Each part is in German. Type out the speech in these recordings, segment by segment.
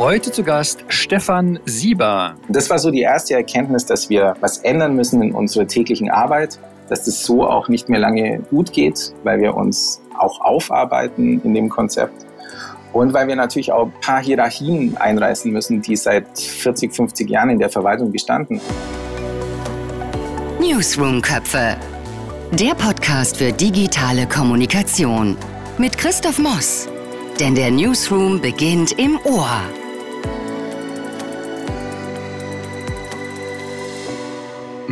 Heute zu Gast Stefan Sieber. Das war so die erste Erkenntnis, dass wir was ändern müssen in unserer täglichen Arbeit, dass das so auch nicht mehr lange gut geht, weil wir uns auch aufarbeiten in dem Konzept. Und weil wir natürlich auch ein paar Hierarchien einreißen müssen, die seit 40, 50 Jahren in der Verwaltung bestanden. Newsroom-Köpfe. Der Podcast für digitale Kommunikation. Mit Christoph Moss. Denn der Newsroom beginnt im Ohr.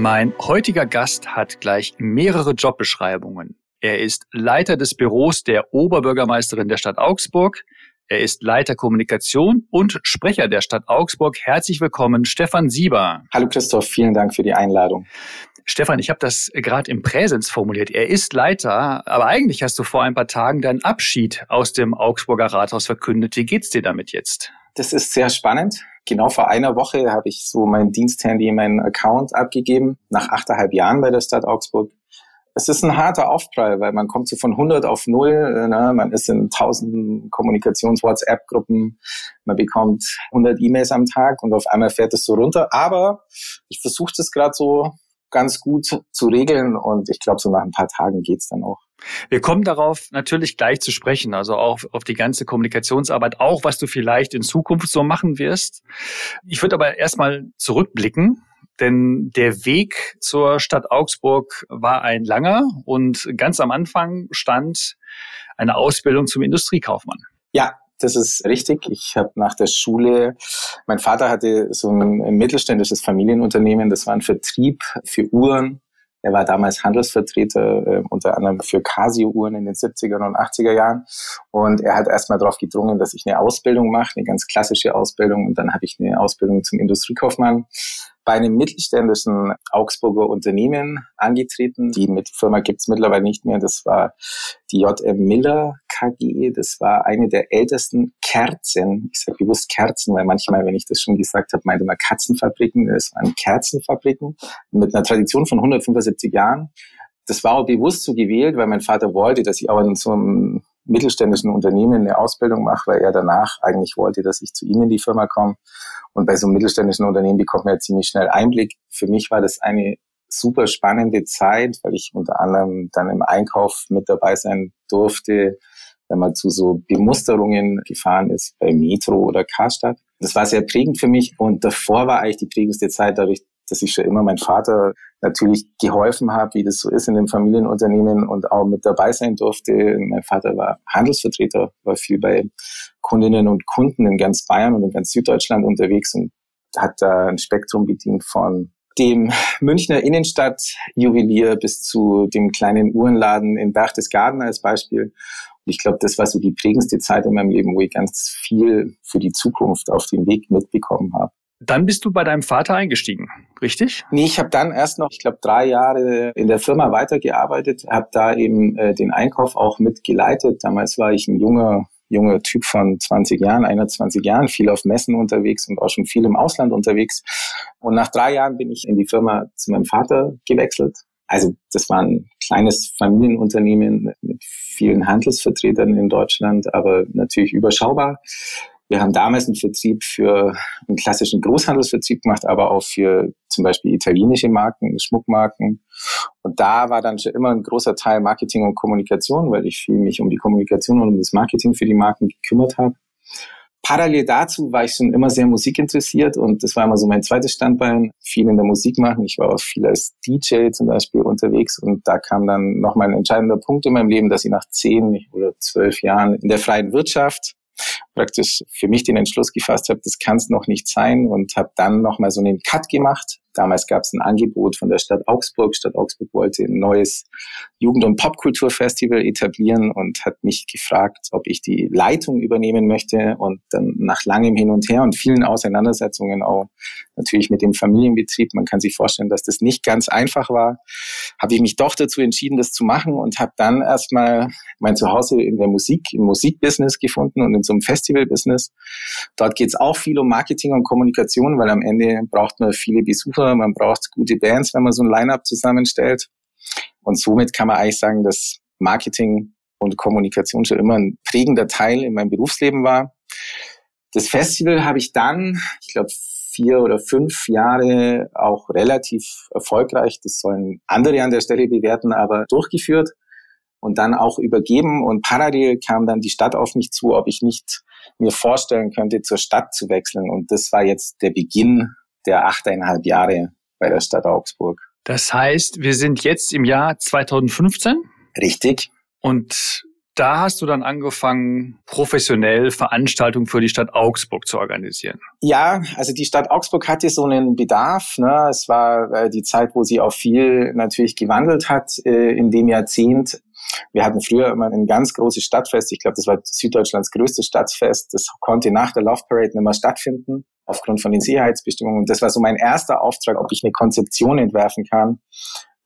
Mein heutiger Gast hat gleich mehrere Jobbeschreibungen. Er ist Leiter des Büros der Oberbürgermeisterin der Stadt Augsburg. Er ist Leiter Kommunikation und Sprecher der Stadt Augsburg. Herzlich willkommen, Stefan Sieber. Hallo Christoph, vielen Dank für die Einladung. Stefan, ich habe das gerade im Präsens formuliert. Er ist Leiter, aber eigentlich hast du vor ein paar Tagen deinen Abschied aus dem Augsburger Rathaus verkündet. Wie geht's dir damit jetzt? Das ist sehr spannend genau vor einer Woche habe ich so mein Diensthandy, meinen Account abgegeben, nach achteinhalb Jahren bei der Stadt Augsburg. Es ist ein harter Aufprall, weil man kommt so von 100 auf 0, äh, ne? man ist in tausenden Kommunikations-WhatsApp-Gruppen, man bekommt 100 E-Mails am Tag und auf einmal fährt es so runter. Aber ich versuche das gerade so ganz gut zu regeln und ich glaube, so nach ein paar Tagen geht's dann auch. Wir kommen darauf natürlich gleich zu sprechen, also auch auf die ganze Kommunikationsarbeit, auch was du vielleicht in Zukunft so machen wirst. Ich würde aber erstmal zurückblicken, denn der Weg zur Stadt Augsburg war ein langer und ganz am Anfang stand eine Ausbildung zum Industriekaufmann. Ja, das ist richtig. Ich habe nach der Schule, mein Vater hatte so ein mittelständisches Familienunternehmen, das war ein Vertrieb für Uhren er war damals Handelsvertreter, äh, unter anderem für Casio-Uhren in den 70er und 80er Jahren. Und er hat erstmal darauf gedrungen, dass ich eine Ausbildung mache, eine ganz klassische Ausbildung. Und dann habe ich eine Ausbildung zum Industriekaufmann bei einem mittelständischen Augsburger Unternehmen angetreten. Die Firma gibt es mittlerweile nicht mehr. Das war die JM Miller KG. Das war eine der ältesten Kerzen. Ich sage bewusst Kerzen, weil manchmal, wenn ich das schon gesagt habe, meinte man Katzenfabriken. Das waren Kerzenfabriken mit einer Tradition von 175 Jahren. Das war auch bewusst so gewählt, weil mein Vater wollte, dass ich auch in so einem mittelständischen Unternehmen eine Ausbildung mache, weil er danach eigentlich wollte, dass ich zu ihm in die Firma komme. Und bei so einem mittelständischen Unternehmen bekommt man ja ziemlich schnell Einblick. Für mich war das eine super spannende Zeit, weil ich unter anderem dann im Einkauf mit dabei sein durfte, wenn man zu so Bemusterungen gefahren ist bei Metro oder Karstadt. Das war sehr prägend für mich und davor war eigentlich die prägendste Zeit dadurch, dass ich schon immer mein Vater natürlich geholfen habe, wie das so ist in dem Familienunternehmen und auch mit dabei sein durfte. Mein Vater war Handelsvertreter, war viel bei Kundinnen und Kunden in ganz Bayern und in ganz Süddeutschland unterwegs und hat da ein Spektrum bedient von dem Münchner Innenstadtjuwelier bis zu dem kleinen Uhrenladen in Berchtesgaden als Beispiel. Und ich glaube, das war so die prägendste Zeit in meinem Leben, wo ich ganz viel für die Zukunft auf dem Weg mitbekommen habe. Dann bist du bei deinem Vater eingestiegen, richtig? Nee, ich habe dann erst noch, ich glaube, drei Jahre in der Firma weitergearbeitet, habe da eben äh, den Einkauf auch mitgeleitet. Damals war ich ein junger junger Typ von 20 Jahren, 21 Jahren, viel auf Messen unterwegs und auch schon viel im Ausland unterwegs. Und nach drei Jahren bin ich in die Firma zu meinem Vater gewechselt. Also das war ein kleines Familienunternehmen mit vielen Handelsvertretern in Deutschland, aber natürlich überschaubar. Wir haben damals einen Vertrieb für einen klassischen Großhandelsvertrieb gemacht, aber auch für zum Beispiel italienische Marken, Schmuckmarken. Und da war dann schon immer ein großer Teil Marketing und Kommunikation, weil ich viel mich um die Kommunikation und um das Marketing für die Marken gekümmert habe. Parallel dazu war ich schon immer sehr musikinteressiert und das war immer so mein zweites Standbein, viel in der Musik machen. Ich war auch viel als DJ zum Beispiel unterwegs und da kam dann nochmal ein entscheidender Punkt in meinem Leben, dass ich nach zehn oder zwölf Jahren in der freien Wirtschaft praktisch für mich den Entschluss gefasst habe, das kann es noch nicht sein und habe dann nochmal so einen Cut gemacht. Damals gab es ein Angebot von der Stadt Augsburg. Stadt Augsburg wollte ein neues Jugend- und Popkulturfestival etablieren und hat mich gefragt, ob ich die Leitung übernehmen möchte. Und dann nach langem Hin und Her und vielen Auseinandersetzungen auch natürlich mit dem Familienbetrieb, man kann sich vorstellen, dass das nicht ganz einfach war, habe ich mich doch dazu entschieden, das zu machen und habe dann erstmal mein Zuhause in der Musik, im Musikbusiness gefunden und in so einem Festivalbusiness. Dort geht es auch viel um Marketing und Kommunikation, weil am Ende braucht man viele Besucher, man braucht gute Bands, wenn man so ein Line-up zusammenstellt. Und somit kann man eigentlich sagen, dass Marketing und Kommunikation schon immer ein prägender Teil in meinem Berufsleben war. Das Festival habe ich dann, ich glaube, vier oder fünf Jahre auch relativ erfolgreich, das sollen andere an der Stelle bewerten, aber durchgeführt und dann auch übergeben. Und parallel kam dann die Stadt auf mich zu, ob ich nicht mir vorstellen könnte, zur Stadt zu wechseln. Und das war jetzt der Beginn der achteinhalb Jahre bei der Stadt Augsburg. Das heißt, wir sind jetzt im Jahr 2015? Richtig. Und da hast du dann angefangen, professionell Veranstaltungen für die Stadt Augsburg zu organisieren. Ja, also die Stadt Augsburg hatte so einen Bedarf. Ne? Es war äh, die Zeit, wo sie auch viel natürlich gewandelt hat äh, in dem Jahrzehnt. Wir hatten früher immer ein ganz großes Stadtfest. Ich glaube, das war Süddeutschlands größtes Stadtfest. Das konnte nach der Love Parade nicht mehr stattfinden, aufgrund von den Sicherheitsbestimmungen. Das war so mein erster Auftrag, ob ich eine Konzeption entwerfen kann,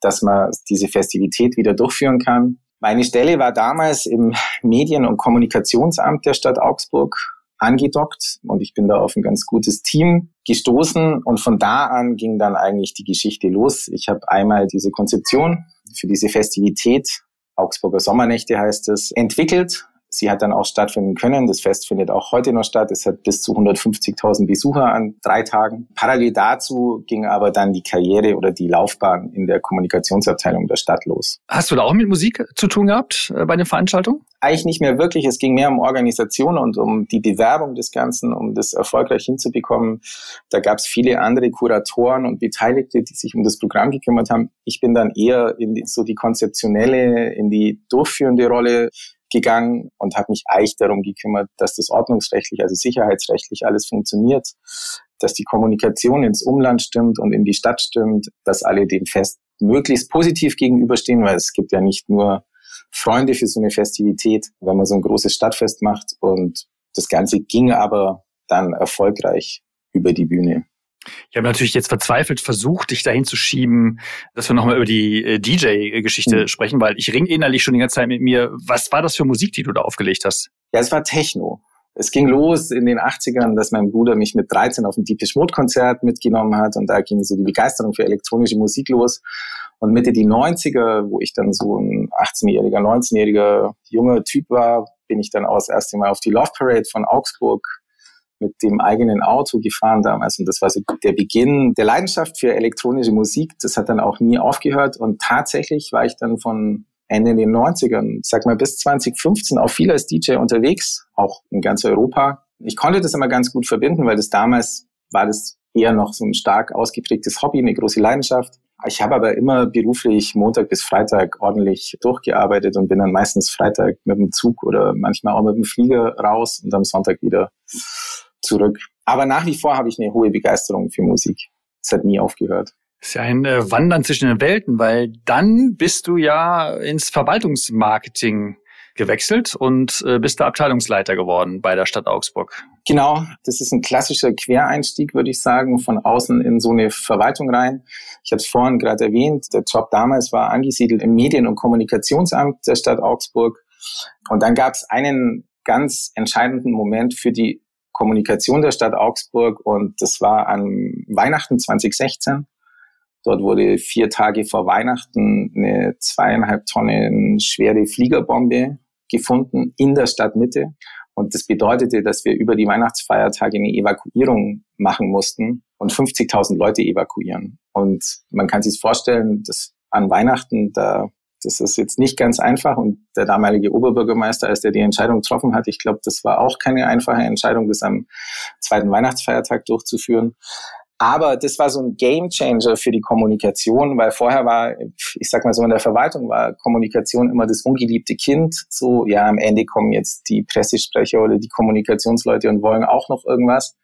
dass man diese Festivität wieder durchführen kann. Meine Stelle war damals im Medien- und Kommunikationsamt der Stadt Augsburg angedockt und ich bin da auf ein ganz gutes Team gestoßen und von da an ging dann eigentlich die Geschichte los. Ich habe einmal diese Konzeption für diese Festivität, Augsburger Sommernächte heißt es, entwickelt Sie hat dann auch stattfinden können. Das Fest findet auch heute noch statt. Es hat bis zu 150.000 Besucher an drei Tagen. Parallel dazu ging aber dann die Karriere oder die Laufbahn in der Kommunikationsabteilung der Stadt los. Hast du da auch mit Musik zu tun gehabt äh, bei den Veranstaltungen? Eigentlich nicht mehr wirklich. Es ging mehr um Organisation und um die Bewerbung des Ganzen, um das erfolgreich hinzubekommen. Da gab es viele andere Kuratoren und Beteiligte, die sich um das Programm gekümmert haben. Ich bin dann eher in die, so die konzeptionelle, in die durchführende Rolle gegangen und habe mich eigentlich darum gekümmert, dass das ordnungsrechtlich, also sicherheitsrechtlich alles funktioniert, dass die Kommunikation ins Umland stimmt und in die Stadt stimmt, dass alle dem Fest möglichst positiv gegenüberstehen, weil es gibt ja nicht nur Freunde für so eine Festivität, wenn man so ein großes Stadtfest macht und das Ganze ging aber dann erfolgreich über die Bühne. Ich habe natürlich jetzt verzweifelt versucht, dich dahin zu schieben, dass wir nochmal über die äh, DJ-Geschichte mhm. sprechen, weil ich ring innerlich schon die ganze Zeit mit mir. Was war das für Musik, die du da aufgelegt hast? Ja, es war Techno. Es ging los in den 80ern, dass mein Bruder mich mit 13 auf ein Deepish Mode Konzert mitgenommen hat und da ging so die Begeisterung für elektronische Musik los. Und Mitte die 90er, wo ich dann so ein 18-jähriger, 19-jähriger junger Typ war, bin ich dann auch das erste Mal auf die Love Parade von Augsburg mit dem eigenen Auto gefahren damals. Und das war so der Beginn der Leidenschaft für elektronische Musik. Das hat dann auch nie aufgehört. Und tatsächlich war ich dann von Ende den 90ern, sag mal bis 2015 auch viel als DJ unterwegs, auch in ganz Europa. Ich konnte das immer ganz gut verbinden, weil das damals war das eher noch so ein stark ausgeprägtes Hobby, eine große Leidenschaft. Ich habe aber immer beruflich Montag bis Freitag ordentlich durchgearbeitet und bin dann meistens Freitag mit dem Zug oder manchmal auch mit dem Flieger raus und am Sonntag wieder zurück. Aber nach wie vor habe ich eine hohe Begeisterung für Musik. Es hat nie aufgehört. Das ist ja ein äh, Wandern zwischen den Welten, weil dann bist du ja ins Verwaltungsmarketing gewechselt und äh, bist da Abteilungsleiter geworden bei der Stadt Augsburg. Genau, das ist ein klassischer Quereinstieg, würde ich sagen, von außen in so eine Verwaltung rein. Ich habe es vorhin gerade erwähnt, der Job damals war angesiedelt im Medien- und Kommunikationsamt der Stadt Augsburg. Und dann gab es einen ganz entscheidenden Moment für die Kommunikation der Stadt Augsburg und das war an Weihnachten 2016. Dort wurde vier Tage vor Weihnachten eine zweieinhalb Tonnen schwere Fliegerbombe gefunden in der Stadtmitte. Und das bedeutete, dass wir über die Weihnachtsfeiertage eine Evakuierung machen mussten und 50.000 Leute evakuieren. Und man kann sich vorstellen, dass an Weihnachten, da das ist jetzt nicht ganz einfach und der damalige Oberbürgermeister, als der die Entscheidung getroffen hat, ich glaube, das war auch keine einfache Entscheidung, das am zweiten Weihnachtsfeiertag durchzuführen. Aber das war so ein Game Changer für die Kommunikation, weil vorher war, ich sag mal so in der Verwaltung war Kommunikation immer das ungeliebte Kind. So, ja, am Ende kommen jetzt die Pressesprecher oder die Kommunikationsleute und wollen auch noch irgendwas.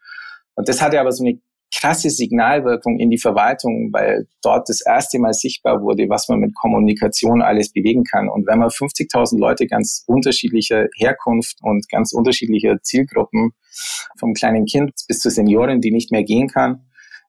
Und das hatte aber so eine krasse Signalwirkung in die Verwaltung, weil dort das erste Mal sichtbar wurde, was man mit Kommunikation alles bewegen kann. Und wenn man 50.000 Leute ganz unterschiedlicher Herkunft und ganz unterschiedlicher Zielgruppen, vom kleinen Kind bis zur Seniorin, die nicht mehr gehen kann,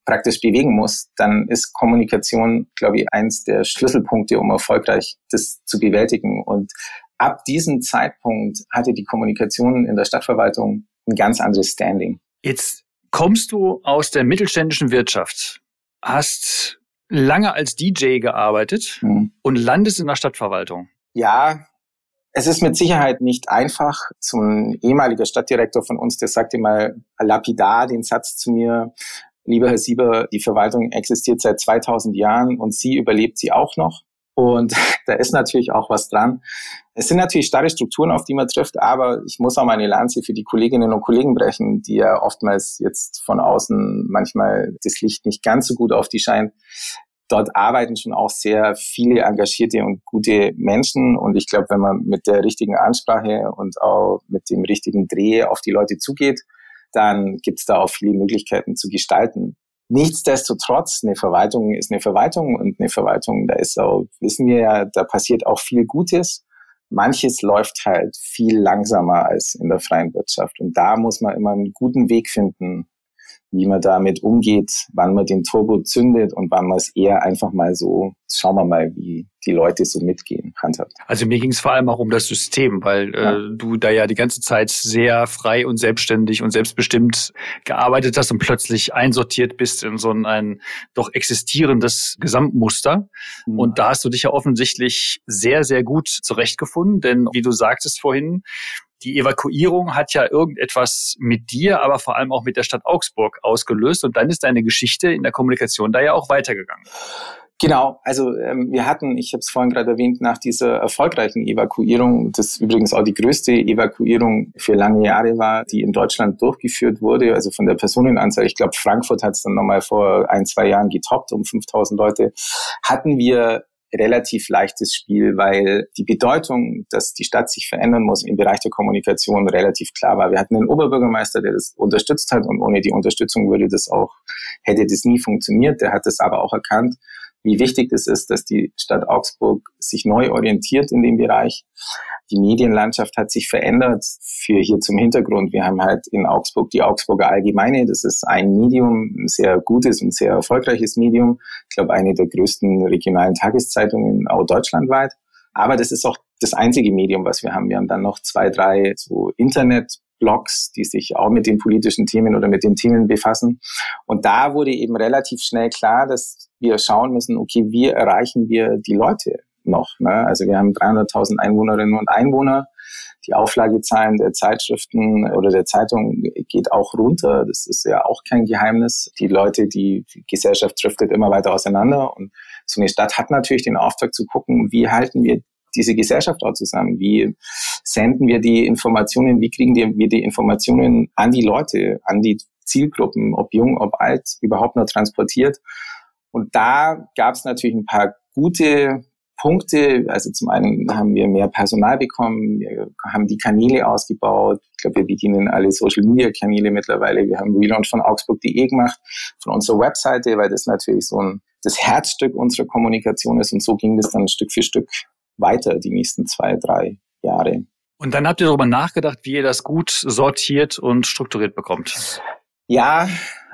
praktisch bewegen muss, dann ist Kommunikation, glaube ich, eins der Schlüsselpunkte, um erfolgreich das zu bewältigen. Und ab diesem Zeitpunkt hatte die Kommunikation in der Stadtverwaltung ein ganz anderes Standing. Jetzt kommst du aus der mittelständischen Wirtschaft, hast lange als DJ gearbeitet mhm. und landest in der Stadtverwaltung. Ja, Es ist mit Sicherheit nicht einfach. Zum ehemaliger Stadtdirektor von uns, der sagte mal lapidar den Satz zu mir, lieber Herr Sieber, die Verwaltung existiert seit 2000 Jahren und Sie überlebt sie auch noch. Und da ist natürlich auch was dran. Es sind natürlich starre Strukturen, auf die man trifft, aber ich muss auch meine Lanze für die Kolleginnen und Kollegen brechen, die ja oftmals jetzt von außen manchmal das Licht nicht ganz so gut auf die scheint. Dort arbeiten schon auch sehr viele engagierte und gute Menschen. Und ich glaube, wenn man mit der richtigen Ansprache und auch mit dem richtigen Dreh auf die Leute zugeht, dann gibt es da auch viele Möglichkeiten zu gestalten. Nichtsdestotrotz, eine Verwaltung ist eine Verwaltung und eine Verwaltung, da ist auch, wissen wir ja, da passiert auch viel Gutes. Manches läuft halt viel langsamer als in der freien Wirtschaft. Und da muss man immer einen guten Weg finden, wie man damit umgeht, wann man den Turbo zündet und wann man es eher einfach mal so, schauen wir mal, wie die Leute so mitgehen, handhabt. Also mir ging es vor allem auch um das System, weil äh, ja. äh, du da ja die ganze Zeit sehr frei und selbstständig und selbstbestimmt gearbeitet hast und plötzlich einsortiert bist in so ein, ein doch existierendes Gesamtmuster. Mhm. Und da hast du dich ja offensichtlich sehr, sehr gut zurechtgefunden, denn wie du sagtest vorhin, die Evakuierung hat ja irgendetwas mit dir, aber vor allem auch mit der Stadt Augsburg ausgelöst. Und dann ist deine Geschichte in der Kommunikation da ja auch weitergegangen. Genau, also ähm, wir hatten, ich habe es vorhin gerade erwähnt, nach dieser erfolgreichen Evakuierung, das übrigens auch die größte Evakuierung für lange Jahre war, die in Deutschland durchgeführt wurde, also von der Personenanzahl, ich glaube Frankfurt hat es dann nochmal vor ein, zwei Jahren getoppt um 5000 Leute, hatten wir relativ leichtes Spiel, weil die Bedeutung, dass die Stadt sich verändern muss im Bereich der Kommunikation relativ klar war. Wir hatten einen Oberbürgermeister, der das unterstützt hat und ohne die Unterstützung würde das auch, hätte das nie funktioniert. Der hat das aber auch erkannt wie wichtig es ist, dass die Stadt Augsburg sich neu orientiert in dem Bereich. Die Medienlandschaft hat sich verändert. Für hier zum Hintergrund. Wir haben halt in Augsburg die Augsburger Allgemeine. Das ist ein Medium, ein sehr gutes und sehr erfolgreiches Medium. Ich glaube, eine der größten regionalen Tageszeitungen auch deutschlandweit. Aber das ist auch das einzige Medium, was wir haben. Wir haben dann noch zwei, drei so Internet die sich auch mit den politischen Themen oder mit den Themen befassen. Und da wurde eben relativ schnell klar, dass wir schauen müssen, okay, wie erreichen wir die Leute noch? Ne? Also wir haben 300.000 Einwohnerinnen und Einwohner. Die Auflagezahlen der Zeitschriften oder der Zeitung geht auch runter. Das ist ja auch kein Geheimnis. Die Leute, die, die Gesellschaft driftet immer weiter auseinander. Und so eine Stadt hat natürlich den Auftrag zu gucken, wie halten wir diese Gesellschaft auch zusammen? Wie senden wir die Informationen? Wie kriegen wir die Informationen an die Leute, an die Zielgruppen, ob jung, ob alt, überhaupt nur transportiert? Und da gab es natürlich ein paar gute Punkte. Also zum einen haben wir mehr Personal bekommen, wir haben die Kanäle ausgebaut. Ich glaube, wir bedienen alle Social Media Kanäle mittlerweile. Wir haben Relaunch von Augsburg.de gemacht, von unserer Webseite, weil das natürlich so ein das Herzstück unserer Kommunikation ist. Und so ging das dann Stück für Stück weiter die nächsten zwei, drei Jahre. Und dann habt ihr darüber nachgedacht, wie ihr das gut sortiert und strukturiert bekommt. Ja,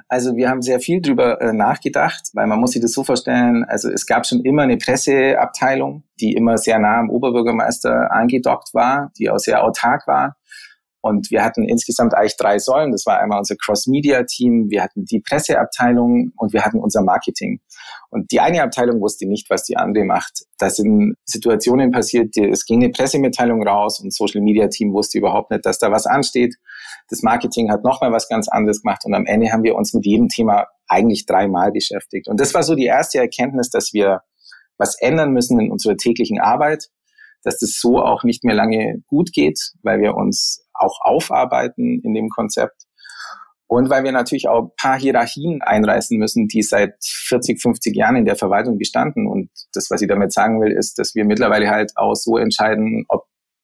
also wir haben sehr viel drüber äh, nachgedacht, weil man muss sich das so vorstellen, also es gab schon immer eine Presseabteilung, die immer sehr nah am Oberbürgermeister angedockt war, die auch sehr autark war. Und wir hatten insgesamt eigentlich drei Säulen. Das war einmal unser Cross-Media-Team, wir hatten die Presseabteilung und wir hatten unser Marketing. Und die eine Abteilung wusste nicht, was die andere macht. Da sind Situationen passiert, es ging eine Pressemitteilung raus und Social Media Team wusste überhaupt nicht, dass da was ansteht. Das Marketing hat nochmal was ganz anderes gemacht und am Ende haben wir uns mit jedem Thema eigentlich dreimal beschäftigt. Und das war so die erste Erkenntnis, dass wir was ändern müssen in unserer täglichen Arbeit, dass das so auch nicht mehr lange gut geht, weil wir uns auch aufarbeiten in dem Konzept. Und weil wir natürlich auch ein paar Hierarchien einreißen müssen, die seit 40, 50 Jahren in der Verwaltung bestanden. Und das, was ich damit sagen will, ist, dass wir mittlerweile halt auch so entscheiden, ob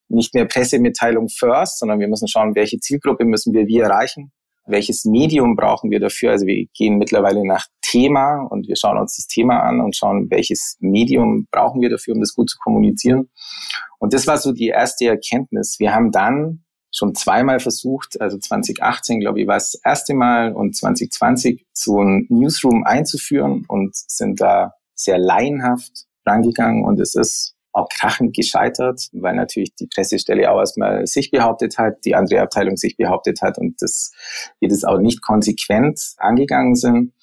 nicht mehr Pressemitteilung first, sondern wir müssen schauen, welche Zielgruppe müssen wir wie erreichen, welches Medium brauchen wir dafür. Also wir gehen mittlerweile nach Thema und wir schauen uns das Thema an und schauen, welches Medium brauchen wir dafür, um das gut zu kommunizieren. Und das war so die erste Erkenntnis. Wir haben dann schon zweimal versucht, also 2018, glaube ich, war es das erste Mal und 2020 so ein Newsroom einzuführen und sind da sehr laienhaft rangegangen und es ist auch krachend gescheitert, weil natürlich die Pressestelle auch erstmal sich behauptet hat, die andere Abteilung sich behauptet hat und das, wir das auch nicht konsequent angegangen sind.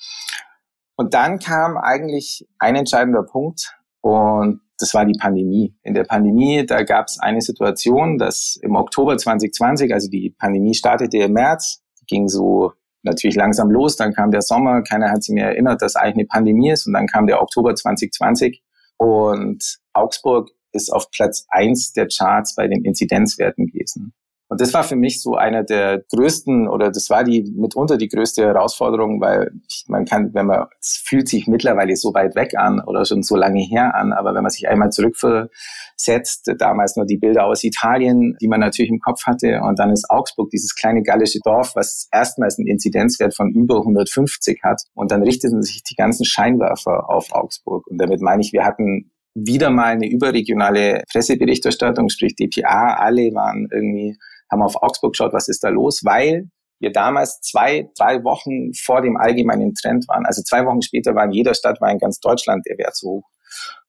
Und dann kam eigentlich ein entscheidender Punkt und das war die Pandemie. In der Pandemie, da gab es eine Situation, dass im Oktober 2020, also die Pandemie startete im März, ging so natürlich langsam los, dann kam der Sommer, keiner hat sich mehr erinnert, dass eigentlich eine Pandemie ist und dann kam der Oktober 2020 und Augsburg ist auf Platz eins der Charts bei den Inzidenzwerten gewesen. Und das war für mich so einer der größten oder das war die mitunter die größte Herausforderung, weil man kann, wenn man, es fühlt sich mittlerweile so weit weg an oder schon so lange her an, aber wenn man sich einmal zurückversetzt, damals nur die Bilder aus Italien, die man natürlich im Kopf hatte und dann ist Augsburg, dieses kleine gallische Dorf, was erstmals einen Inzidenzwert von über 150 hat und dann richteten sich die ganzen Scheinwerfer auf Augsburg. Und damit meine ich, wir hatten wieder mal eine überregionale Presseberichterstattung, sprich DPA, alle waren irgendwie haben auf Augsburg geschaut, was ist da los, weil wir damals zwei, drei Wochen vor dem allgemeinen Trend waren. Also zwei Wochen später war in jeder Stadt, war in ganz Deutschland der Wert so hoch.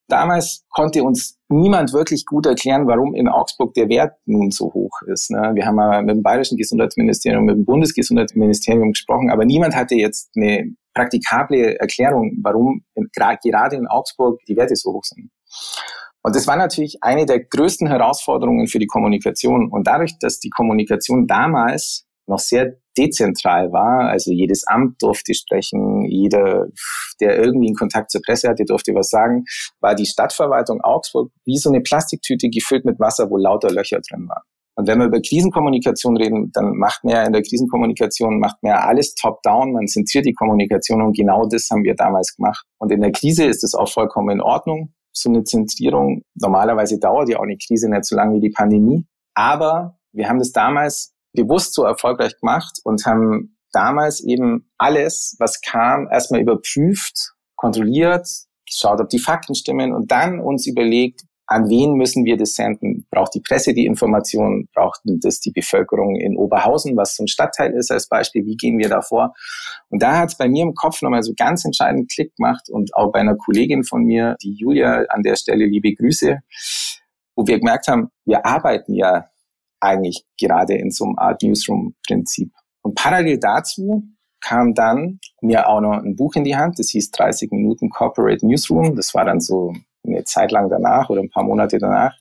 Damals konnte uns niemand wirklich gut erklären, warum in Augsburg der Wert nun so hoch ist. Ne? Wir haben mal mit dem Bayerischen Gesundheitsministerium, mit dem Bundesgesundheitsministerium gesprochen, aber niemand hatte jetzt eine praktikable Erklärung, warum gerade in Augsburg die Werte so hoch sind. Und das war natürlich eine der größten Herausforderungen für die Kommunikation. Und dadurch, dass die Kommunikation damals noch sehr dezentral war, also jedes Amt durfte sprechen, jeder, der irgendwie einen Kontakt zur Presse hatte, durfte was sagen, war die Stadtverwaltung Augsburg wie so eine Plastiktüte gefüllt mit Wasser, wo lauter Löcher drin waren. Und wenn wir über Krisenkommunikation reden, dann macht man ja in der Krisenkommunikation, macht man ja alles top-down, man zentriert die Kommunikation und genau das haben wir damals gemacht. Und in der Krise ist es auch vollkommen in Ordnung so eine Zentrierung. Normalerweise dauert ja auch eine Krise nicht so lange wie die Pandemie. Aber wir haben das damals bewusst so erfolgreich gemacht und haben damals eben alles, was kam, erstmal überprüft, kontrolliert, geschaut, ob die Fakten stimmen und dann uns überlegt, an wen müssen wir das senden? Braucht die Presse die Information? Braucht das die Bevölkerung in Oberhausen, was ein Stadtteil ist als Beispiel? Wie gehen wir da vor? Und da hat es bei mir im Kopf nochmal so ganz entscheidend Klick gemacht und auch bei einer Kollegin von mir, die Julia, an der Stelle liebe Grüße, wo wir gemerkt haben, wir arbeiten ja eigentlich gerade in so einem Art Newsroom-Prinzip. Und parallel dazu kam dann mir auch noch ein Buch in die Hand, das hieß 30 Minuten Corporate Newsroom. Das war dann so eine Zeit lang danach oder ein paar Monate danach.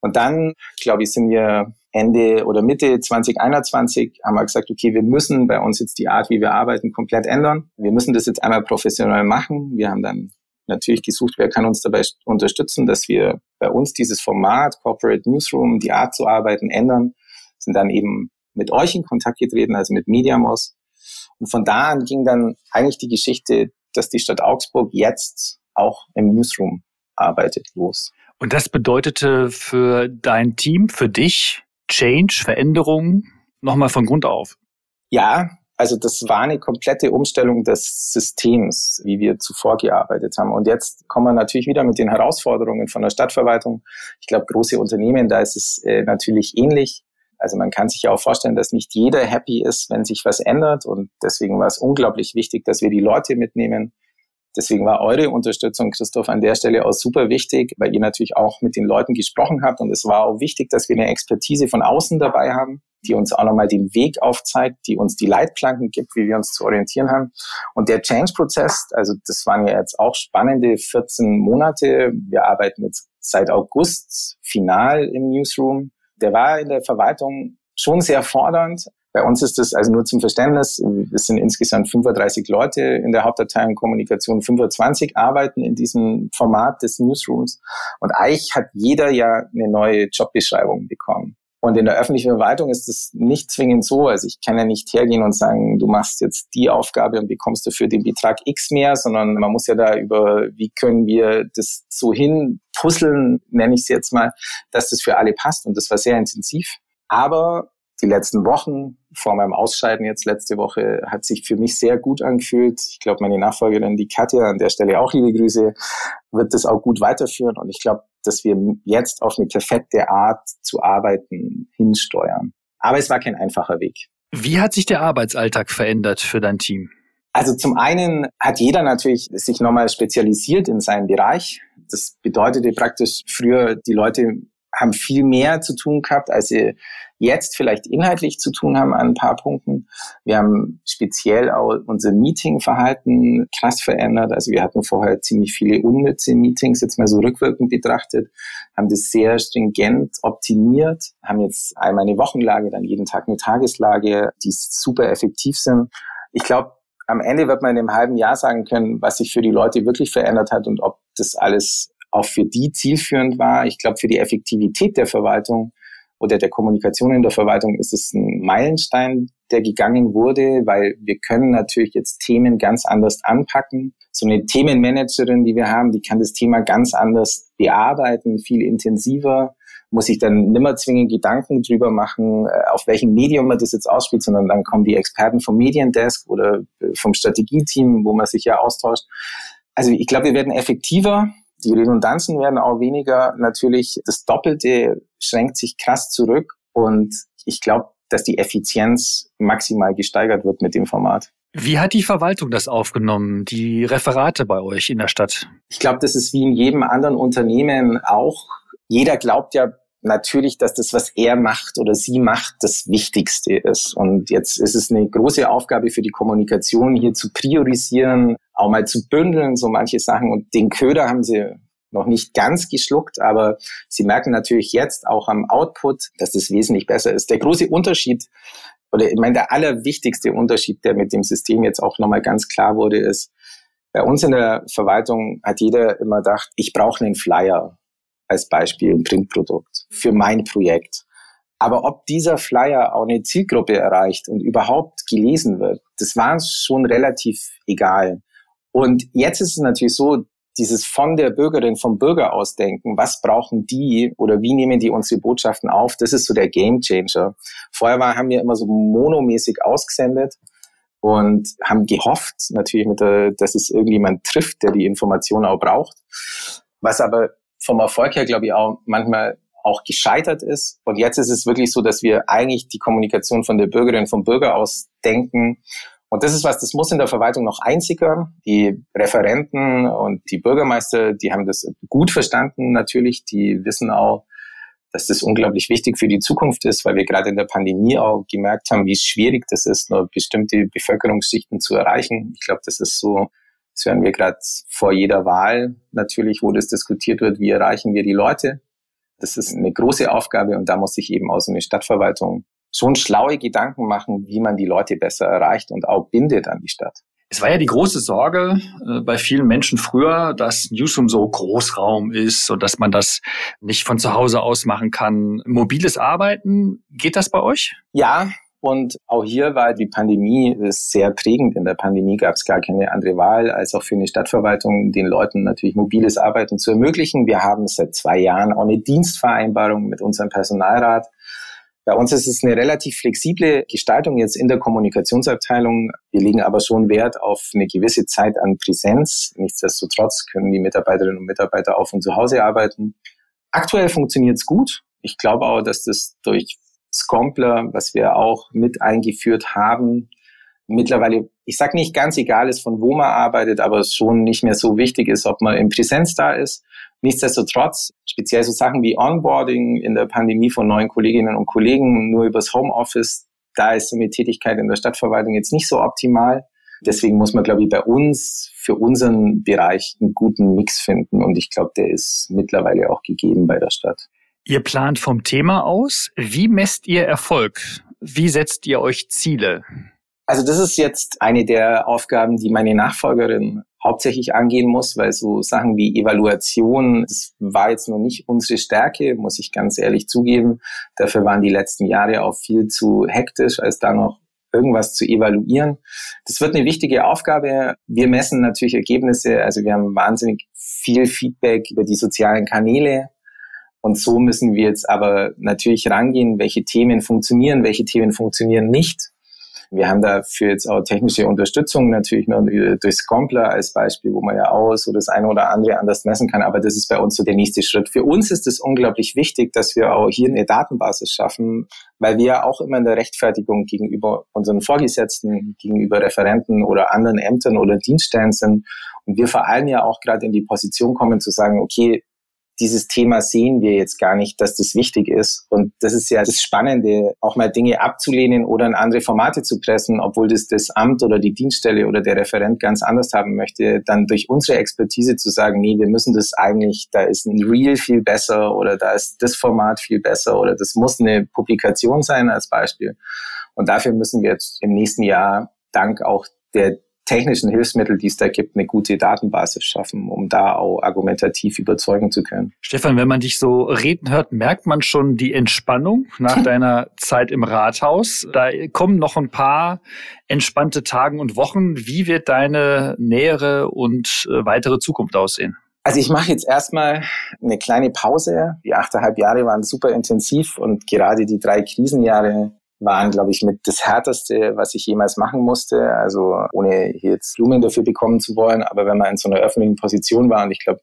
Und dann, glaube ich, sind wir Ende oder Mitte 2021 haben wir gesagt, okay, wir müssen bei uns jetzt die Art, wie wir arbeiten, komplett ändern. Wir müssen das jetzt einmal professionell machen. Wir haben dann natürlich gesucht, wer kann uns dabei unterstützen, dass wir bei uns dieses Format Corporate Newsroom, die Art zu arbeiten, ändern. Sind dann eben mit euch in Kontakt getreten, also mit Mediamos. Und von da an ging dann eigentlich die Geschichte, dass die Stadt Augsburg jetzt auch im Newsroom arbeitet los. Und das bedeutete für dein Team, für dich Change, Veränderung, nochmal von Grund auf? Ja, also das war eine komplette Umstellung des Systems, wie wir zuvor gearbeitet haben. Und jetzt kommen wir natürlich wieder mit den Herausforderungen von der Stadtverwaltung. Ich glaube, große Unternehmen, da ist es äh, natürlich ähnlich. Also man kann sich ja auch vorstellen, dass nicht jeder happy ist, wenn sich was ändert. Und deswegen war es unglaublich wichtig, dass wir die Leute mitnehmen, Deswegen war eure Unterstützung, Christoph, an der Stelle auch super wichtig, weil ihr natürlich auch mit den Leuten gesprochen habt. Und es war auch wichtig, dass wir eine Expertise von außen dabei haben, die uns auch nochmal den Weg aufzeigt, die uns die Leitplanken gibt, wie wir uns zu orientieren haben. Und der Change-Prozess, also das waren ja jetzt auch spannende 14 Monate. Wir arbeiten jetzt seit August final im Newsroom. Der war in der Verwaltung schon sehr fordernd, bei uns ist es also nur zum Verständnis, es sind insgesamt 35 Leute in der Hauptabteilung Kommunikation, 25 arbeiten in diesem Format des Newsrooms und eigentlich hat jeder ja eine neue Jobbeschreibung bekommen. Und in der öffentlichen Verwaltung ist es nicht zwingend so. Also ich kann ja nicht hergehen und sagen, du machst jetzt die Aufgabe und bekommst dafür den Betrag X mehr, sondern man muss ja da über, wie können wir das so hin puzzeln, nenne ich es jetzt mal, dass das für alle passt. Und das war sehr intensiv. Aber die letzten Wochen vor meinem Ausscheiden jetzt letzte Woche hat sich für mich sehr gut angefühlt. Ich glaube, meine Nachfolgerin, die Katja, an der Stelle auch liebe Grüße, wird das auch gut weiterführen. Und ich glaube, dass wir jetzt auf eine perfekte Art zu arbeiten hinsteuern. Aber es war kein einfacher Weg. Wie hat sich der Arbeitsalltag verändert für dein Team? Also zum einen hat jeder natürlich sich nochmal spezialisiert in seinem Bereich. Das bedeutete praktisch früher, die Leute haben viel mehr zu tun gehabt, als sie jetzt vielleicht inhaltlich zu tun haben an ein paar Punkten. Wir haben speziell auch unser Meetingverhalten krass verändert. Also wir hatten vorher ziemlich viele unnütze Meetings, jetzt mal so rückwirkend betrachtet, haben das sehr stringent optimiert, haben jetzt einmal eine Wochenlage, dann jeden Tag eine Tageslage, die super effektiv sind. Ich glaube, am Ende wird man in einem halben Jahr sagen können, was sich für die Leute wirklich verändert hat und ob das alles auch für die zielführend war. Ich glaube, für die Effektivität der Verwaltung oder der Kommunikation in der Verwaltung ist es ein Meilenstein, der gegangen wurde, weil wir können natürlich jetzt Themen ganz anders anpacken. So eine Themenmanagerin, die wir haben, die kann das Thema ganz anders bearbeiten, viel intensiver, muss sich dann nimmer zwingend Gedanken drüber machen, äh, auf welchem Medium man das jetzt ausspielt, sondern dann kommen die Experten vom Mediendesk oder äh, vom Strategieteam, wo man sich ja austauscht. Also ich glaube, wir werden effektiver, die Redundanzen werden auch weniger. Natürlich, das Doppelte schränkt sich krass zurück und ich glaube, dass die Effizienz maximal gesteigert wird mit dem Format. Wie hat die Verwaltung das aufgenommen, die Referate bei euch in der Stadt? Ich glaube, das ist wie in jedem anderen Unternehmen auch. Jeder glaubt ja natürlich, dass das, was er macht oder sie macht, das Wichtigste ist. Und jetzt ist es eine große Aufgabe für die Kommunikation, hier zu priorisieren, auch mal zu bündeln, so manche Sachen. Und den Köder haben sie noch nicht ganz geschluckt, aber sie merken natürlich jetzt auch am Output, dass das wesentlich besser ist. Der große Unterschied, oder ich meine, der allerwichtigste Unterschied, der mit dem System jetzt auch nochmal ganz klar wurde, ist, bei uns in der Verwaltung hat jeder immer gedacht, ich brauche einen Flyer als Beispiel, ein Printprodukt für mein Projekt. Aber ob dieser Flyer auch eine Zielgruppe erreicht und überhaupt gelesen wird, das war uns schon relativ egal. Und jetzt ist es natürlich so, dieses von der Bürgerin, vom Bürger ausdenken, was brauchen die oder wie nehmen die unsere Botschaften auf, das ist so der Game Changer. Vorher war, haben wir immer so monomäßig ausgesendet und haben gehofft, natürlich, mit der, dass es irgendjemand trifft, der die Information auch braucht. Was aber vom Erfolg her, glaube ich, auch manchmal auch gescheitert ist. Und jetzt ist es wirklich so, dass wir eigentlich die Kommunikation von der Bürgerin, vom Bürger aus denken und das ist was, das muss in der Verwaltung noch einsickern. Die Referenten und die Bürgermeister, die haben das gut verstanden natürlich. Die wissen auch, dass das unglaublich wichtig für die Zukunft ist, weil wir gerade in der Pandemie auch gemerkt haben, wie schwierig das ist, nur bestimmte Bevölkerungsschichten zu erreichen. Ich glaube, das ist so, das hören wir gerade vor jeder Wahl natürlich, wo das diskutiert wird, wie erreichen wir die Leute. Das ist eine große Aufgabe und da muss sich eben auch so eine Stadtverwaltung schon schlaue Gedanken machen, wie man die Leute besser erreicht und auch bindet an die Stadt. Es war ja die große Sorge äh, bei vielen Menschen früher, dass Newsroom so Großraum ist und dass man das nicht von zu Hause aus machen kann. Mobiles Arbeiten, geht das bei euch? Ja, und auch hier war die Pandemie sehr prägend. In der Pandemie gab es gar keine andere Wahl, als auch für eine Stadtverwaltung den Leuten natürlich mobiles Arbeiten zu ermöglichen. Wir haben seit zwei Jahren auch eine Dienstvereinbarung mit unserem Personalrat bei uns ist es eine relativ flexible Gestaltung jetzt in der Kommunikationsabteilung. Wir legen aber schon Wert auf eine gewisse Zeit an Präsenz. Nichtsdestotrotz können die Mitarbeiterinnen und Mitarbeiter auch von zu Hause arbeiten. Aktuell funktioniert es gut. Ich glaube auch, dass das durch Scompler, was wir auch mit eingeführt haben, mittlerweile, ich sage nicht ganz egal ist, von wo man arbeitet, aber es schon nicht mehr so wichtig ist, ob man in Präsenz da ist. Nichtsdestotrotz, speziell so Sachen wie Onboarding in der Pandemie von neuen Kolleginnen und Kollegen nur übers Homeoffice, da ist so eine Tätigkeit in der Stadtverwaltung jetzt nicht so optimal. Deswegen muss man, glaube ich, bei uns für unseren Bereich einen guten Mix finden. Und ich glaube, der ist mittlerweile auch gegeben bei der Stadt. Ihr plant vom Thema aus. Wie messt ihr Erfolg? Wie setzt ihr euch Ziele? Also das ist jetzt eine der Aufgaben, die meine Nachfolgerin hauptsächlich angehen muss, weil so Sachen wie Evaluation, das war jetzt noch nicht unsere Stärke, muss ich ganz ehrlich zugeben. Dafür waren die letzten Jahre auch viel zu hektisch, als da noch irgendwas zu evaluieren. Das wird eine wichtige Aufgabe. Wir messen natürlich Ergebnisse, also wir haben wahnsinnig viel Feedback über die sozialen Kanäle. Und so müssen wir jetzt aber natürlich rangehen, welche Themen funktionieren, welche Themen funktionieren nicht wir haben dafür jetzt auch technische Unterstützung natürlich nur durch Scompler als Beispiel, wo man ja auch so das eine oder andere anders messen kann. Aber das ist bei uns so der nächste Schritt. Für uns ist es unglaublich wichtig, dass wir auch hier eine Datenbasis schaffen, weil wir ja auch immer in der Rechtfertigung gegenüber unseren Vorgesetzten, gegenüber Referenten oder anderen Ämtern oder Dienststellen sind. Und wir vor allem ja auch gerade in die Position kommen zu sagen, okay, dieses Thema sehen wir jetzt gar nicht, dass das wichtig ist. Und das ist ja das Spannende, auch mal Dinge abzulehnen oder in andere Formate zu pressen, obwohl das das Amt oder die Dienststelle oder der Referent ganz anders haben möchte, dann durch unsere Expertise zu sagen, nee, wir müssen das eigentlich, da ist ein Reel viel besser oder da ist das Format viel besser oder das muss eine Publikation sein als Beispiel. Und dafür müssen wir jetzt im nächsten Jahr dank auch der technischen Hilfsmittel, die es da gibt, eine gute Datenbasis schaffen, um da auch argumentativ überzeugen zu können. Stefan, wenn man dich so reden hört, merkt man schon die Entspannung nach deiner Zeit im Rathaus. Da kommen noch ein paar entspannte Tage und Wochen. Wie wird deine nähere und äh, weitere Zukunft aussehen? Also ich mache jetzt erstmal eine kleine Pause. Die achteinhalb Jahre waren super intensiv und gerade die drei Krisenjahre waren, glaube ich, mit das Härteste, was ich jemals machen musste. Also ohne jetzt Blumen dafür bekommen zu wollen, aber wenn man in so einer öffentlichen Position war und ich glaube,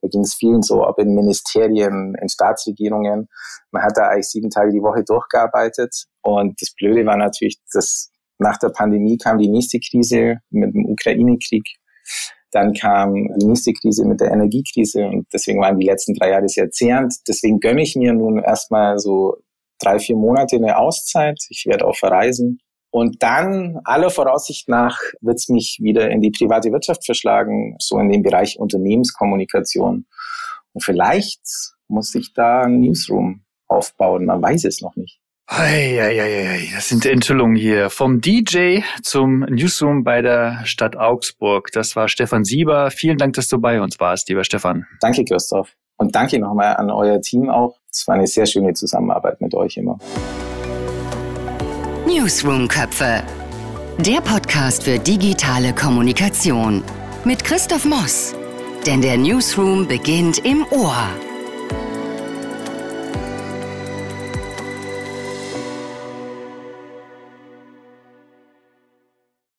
da ging es vielen so, ob in Ministerien, in Staatsregierungen, man hat da eigentlich sieben Tage die Woche durchgearbeitet. Und das Blöde war natürlich, dass nach der Pandemie kam die nächste Krise mit dem Ukraine-Krieg. Dann kam die nächste Krise mit der Energiekrise und deswegen waren die letzten drei Jahre sehr zehrend. Deswegen gönne ich mir nun erstmal so drei, vier Monate eine Auszeit. Ich werde auch verreisen. Und dann, aller Voraussicht nach, wird es mich wieder in die private Wirtschaft verschlagen, so in den Bereich Unternehmenskommunikation. Und vielleicht muss ich da ein Newsroom aufbauen. Man weiß es noch nicht. Eieiei, das sind Enthüllungen hier. Vom DJ zum Newsroom bei der Stadt Augsburg. Das war Stefan Sieber. Vielen Dank, dass du bei uns warst, lieber Stefan. Danke, Christoph. Und danke nochmal an euer Team auch. Es war eine sehr schöne Zusammenarbeit mit euch immer. Newsroom Köpfe. Der Podcast für digitale Kommunikation mit Christoph Moss. Denn der Newsroom beginnt im Ohr.